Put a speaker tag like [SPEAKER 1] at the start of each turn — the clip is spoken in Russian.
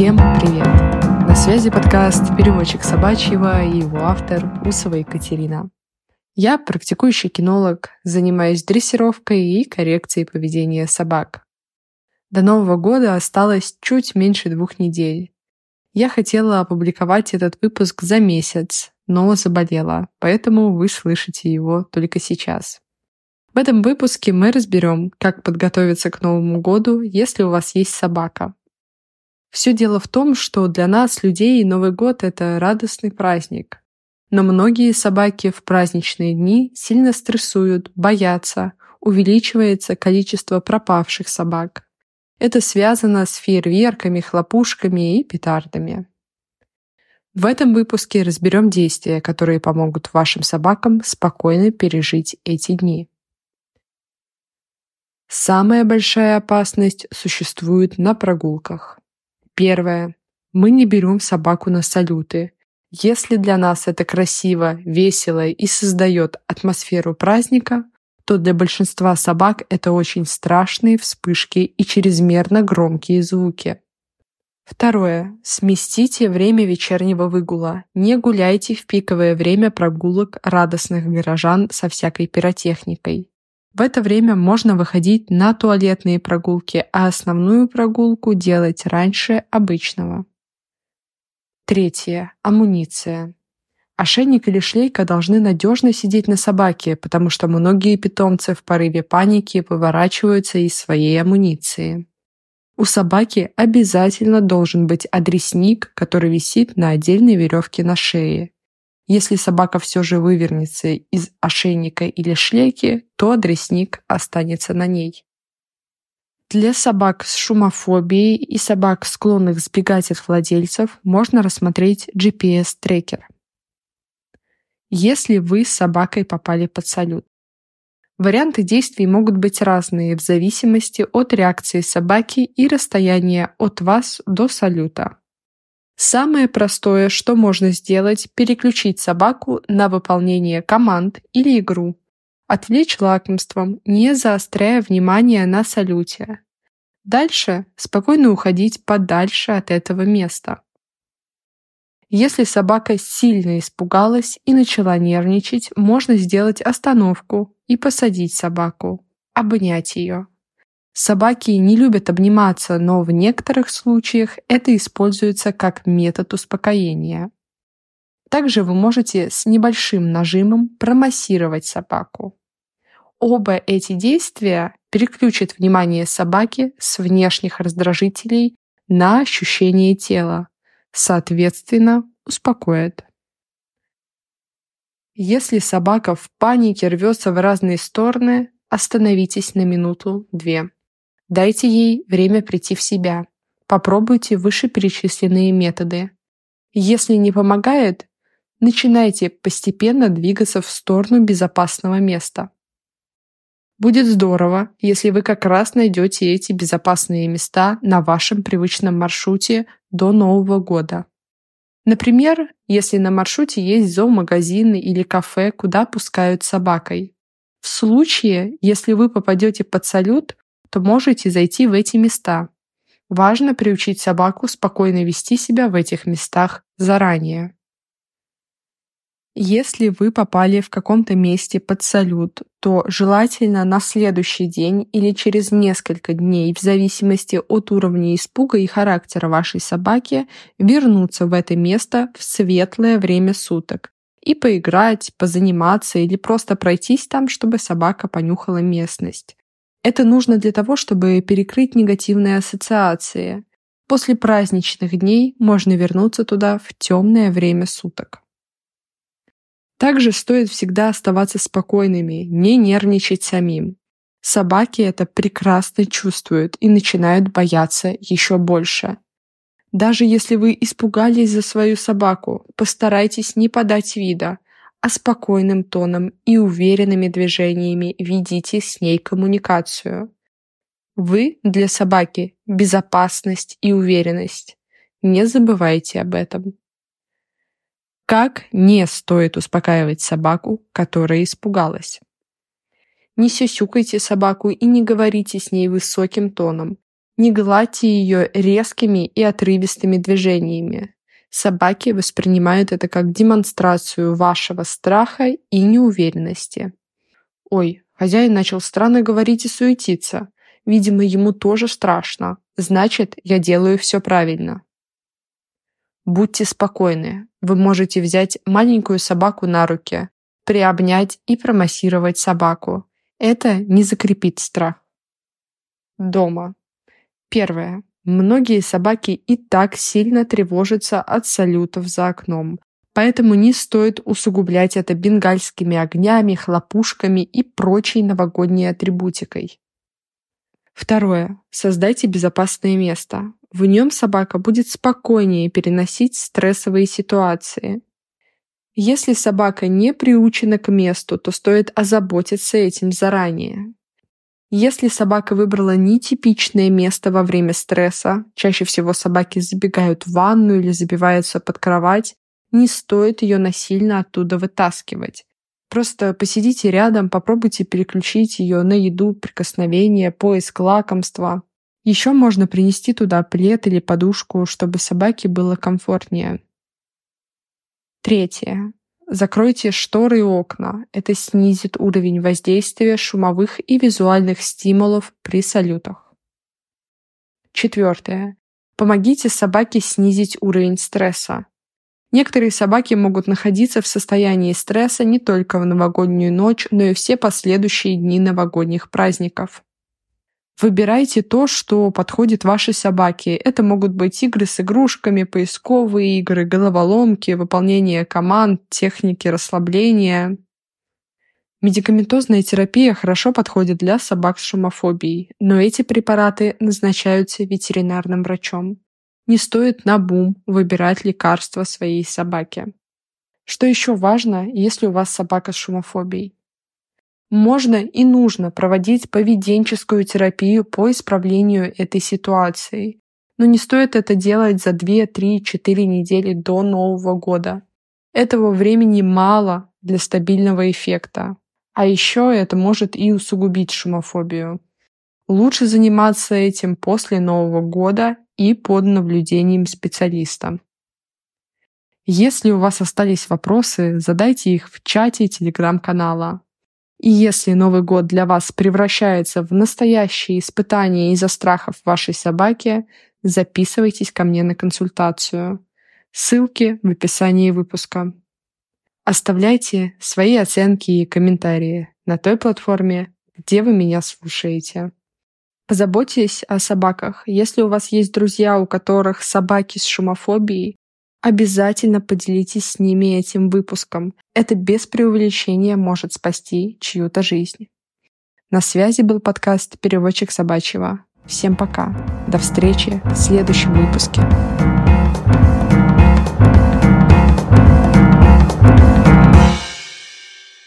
[SPEAKER 1] Всем привет! На связи подкаст «Переводчик собачьего» и его автор Усова Екатерина. Я практикующий кинолог, занимаюсь дрессировкой и коррекцией поведения собак. До Нового года осталось чуть меньше двух недель. Я хотела опубликовать этот выпуск за месяц, но заболела, поэтому вы слышите его только сейчас. В этом выпуске мы разберем, как подготовиться к Новому году, если у вас есть собака. Все дело в том, что для нас, людей, Новый год — это радостный праздник. Но многие собаки в праздничные дни сильно стрессуют, боятся, увеличивается количество пропавших собак. Это связано с фейерверками, хлопушками и петардами. В этом выпуске разберем действия, которые помогут вашим собакам спокойно пережить эти дни. Самая большая опасность существует на прогулках. Первое. Мы не берем собаку на салюты. Если для нас это красиво, весело и создает атмосферу праздника, то для большинства собак это очень страшные вспышки и чрезмерно громкие звуки. Второе. Сместите время вечернего выгула. Не гуляйте в пиковое время прогулок радостных горожан со всякой пиротехникой. В это время можно выходить на туалетные прогулки, а основную прогулку делать раньше обычного. Третье. Амуниция. Ошейник или шлейка должны надежно сидеть на собаке, потому что многие питомцы в порыве паники выворачиваются из своей амуниции. У собаки обязательно должен быть адресник, который висит на отдельной веревке на шее. Если собака все же вывернется из ошейника или шлейки, то адресник останется на ней. Для собак с шумофобией и собак, склонных сбегать от владельцев, можно рассмотреть GPS-трекер. Если вы с собакой попали под салют. Варианты действий могут быть разные в зависимости от реакции собаки и расстояния от вас до салюта. Самое простое, что можно сделать, переключить собаку на выполнение команд или игру. Отвлечь лакомством, не заостряя внимание на салюте. Дальше спокойно уходить подальше от этого места. Если собака сильно испугалась и начала нервничать, можно сделать остановку и посадить собаку, обнять ее. Собаки не любят обниматься, но в некоторых случаях это используется как метод успокоения. Также вы можете с небольшим нажимом промассировать собаку. Оба эти действия переключат внимание собаки с внешних раздражителей на ощущение тела, соответственно, успокоят. Если собака в панике рвется в разные стороны, остановитесь на минуту-две. Дайте ей время прийти в себя. Попробуйте вышеперечисленные методы. Если не помогает, начинайте постепенно двигаться в сторону безопасного места. Будет здорово, если вы как раз найдете эти безопасные места на вашем привычном маршруте до Нового года. Например, если на маршруте есть зоомагазин или кафе, куда пускают собакой. В случае, если вы попадете под салют, то можете зайти в эти места. Важно приучить собаку спокойно вести себя в этих местах заранее. Если вы попали в каком-то месте под салют, то желательно на следующий день или через несколько дней, в зависимости от уровня испуга и характера вашей собаки, вернуться в это место в светлое время суток и поиграть, позаниматься или просто пройтись там, чтобы собака понюхала местность. Это нужно для того, чтобы перекрыть негативные ассоциации. После праздничных дней можно вернуться туда в темное время суток. Также стоит всегда оставаться спокойными, не нервничать самим. Собаки это прекрасно чувствуют и начинают бояться еще больше. Даже если вы испугались за свою собаку, постарайтесь не подать вида – а спокойным тоном и уверенными движениями ведите с ней коммуникацию. Вы для собаки – безопасность и уверенность. Не забывайте об этом. Как не стоит успокаивать собаку, которая испугалась? Не сюсюкайте собаку и не говорите с ней высоким тоном. Не гладьте ее резкими и отрывистыми движениями. Собаки воспринимают это как демонстрацию вашего страха и неуверенности. Ой, хозяин начал странно говорить и суетиться. Видимо, ему тоже страшно. Значит, я делаю все правильно. Будьте спокойны. Вы можете взять маленькую собаку на руки, приобнять и промассировать собаку. Это не закрепит страх. Дома. Первое. Многие собаки и так сильно тревожатся от салютов за окном, поэтому не стоит усугублять это бенгальскими огнями, хлопушками и прочей новогодней атрибутикой. Второе. Создайте безопасное место. В нем собака будет спокойнее переносить стрессовые ситуации. Если собака не приучена к месту, то стоит озаботиться этим заранее. Если собака выбрала нетипичное место во время стресса, чаще всего собаки забегают в ванну или забиваются под кровать, не стоит ее насильно оттуда вытаскивать. Просто посидите рядом, попробуйте переключить ее на еду, прикосновение, поиск лакомства. Еще можно принести туда плед или подушку, чтобы собаке было комфортнее. Третье. Закройте шторы и окна. Это снизит уровень воздействия шумовых и визуальных стимулов при салютах. Четвертое. Помогите собаке снизить уровень стресса. Некоторые собаки могут находиться в состоянии стресса не только в новогоднюю ночь, но и все последующие дни новогодних праздников. Выбирайте то, что подходит вашей собаке. Это могут быть игры с игрушками, поисковые игры, головоломки, выполнение команд, техники расслабления. Медикаментозная терапия хорошо подходит для собак с шумофобией, но эти препараты назначаются ветеринарным врачом. Не стоит на бум выбирать лекарства своей собаке. Что еще важно, если у вас собака с шумофобией? Можно и нужно проводить поведенческую терапию по исправлению этой ситуации. Но не стоит это делать за 2, 3, 4 недели до Нового года. Этого времени мало для стабильного эффекта. А еще это может и усугубить шумофобию. Лучше заниматься этим после Нового года и под наблюдением специалиста. Если у вас остались вопросы, задайте их в чате телеграм-канала. И если Новый год для вас превращается в настоящее испытание из-за страхов вашей собаки, записывайтесь ко мне на консультацию. Ссылки в описании выпуска. Оставляйте свои оценки и комментарии на той платформе, где вы меня слушаете. Позаботьтесь о собаках. Если у вас есть друзья, у которых собаки с шумофобией, Обязательно поделитесь с ними этим выпуском. Это без преувеличения может спасти чью-то жизнь. На связи был подкаст «Переводчик собачьего». Всем пока. До встречи в следующем выпуске.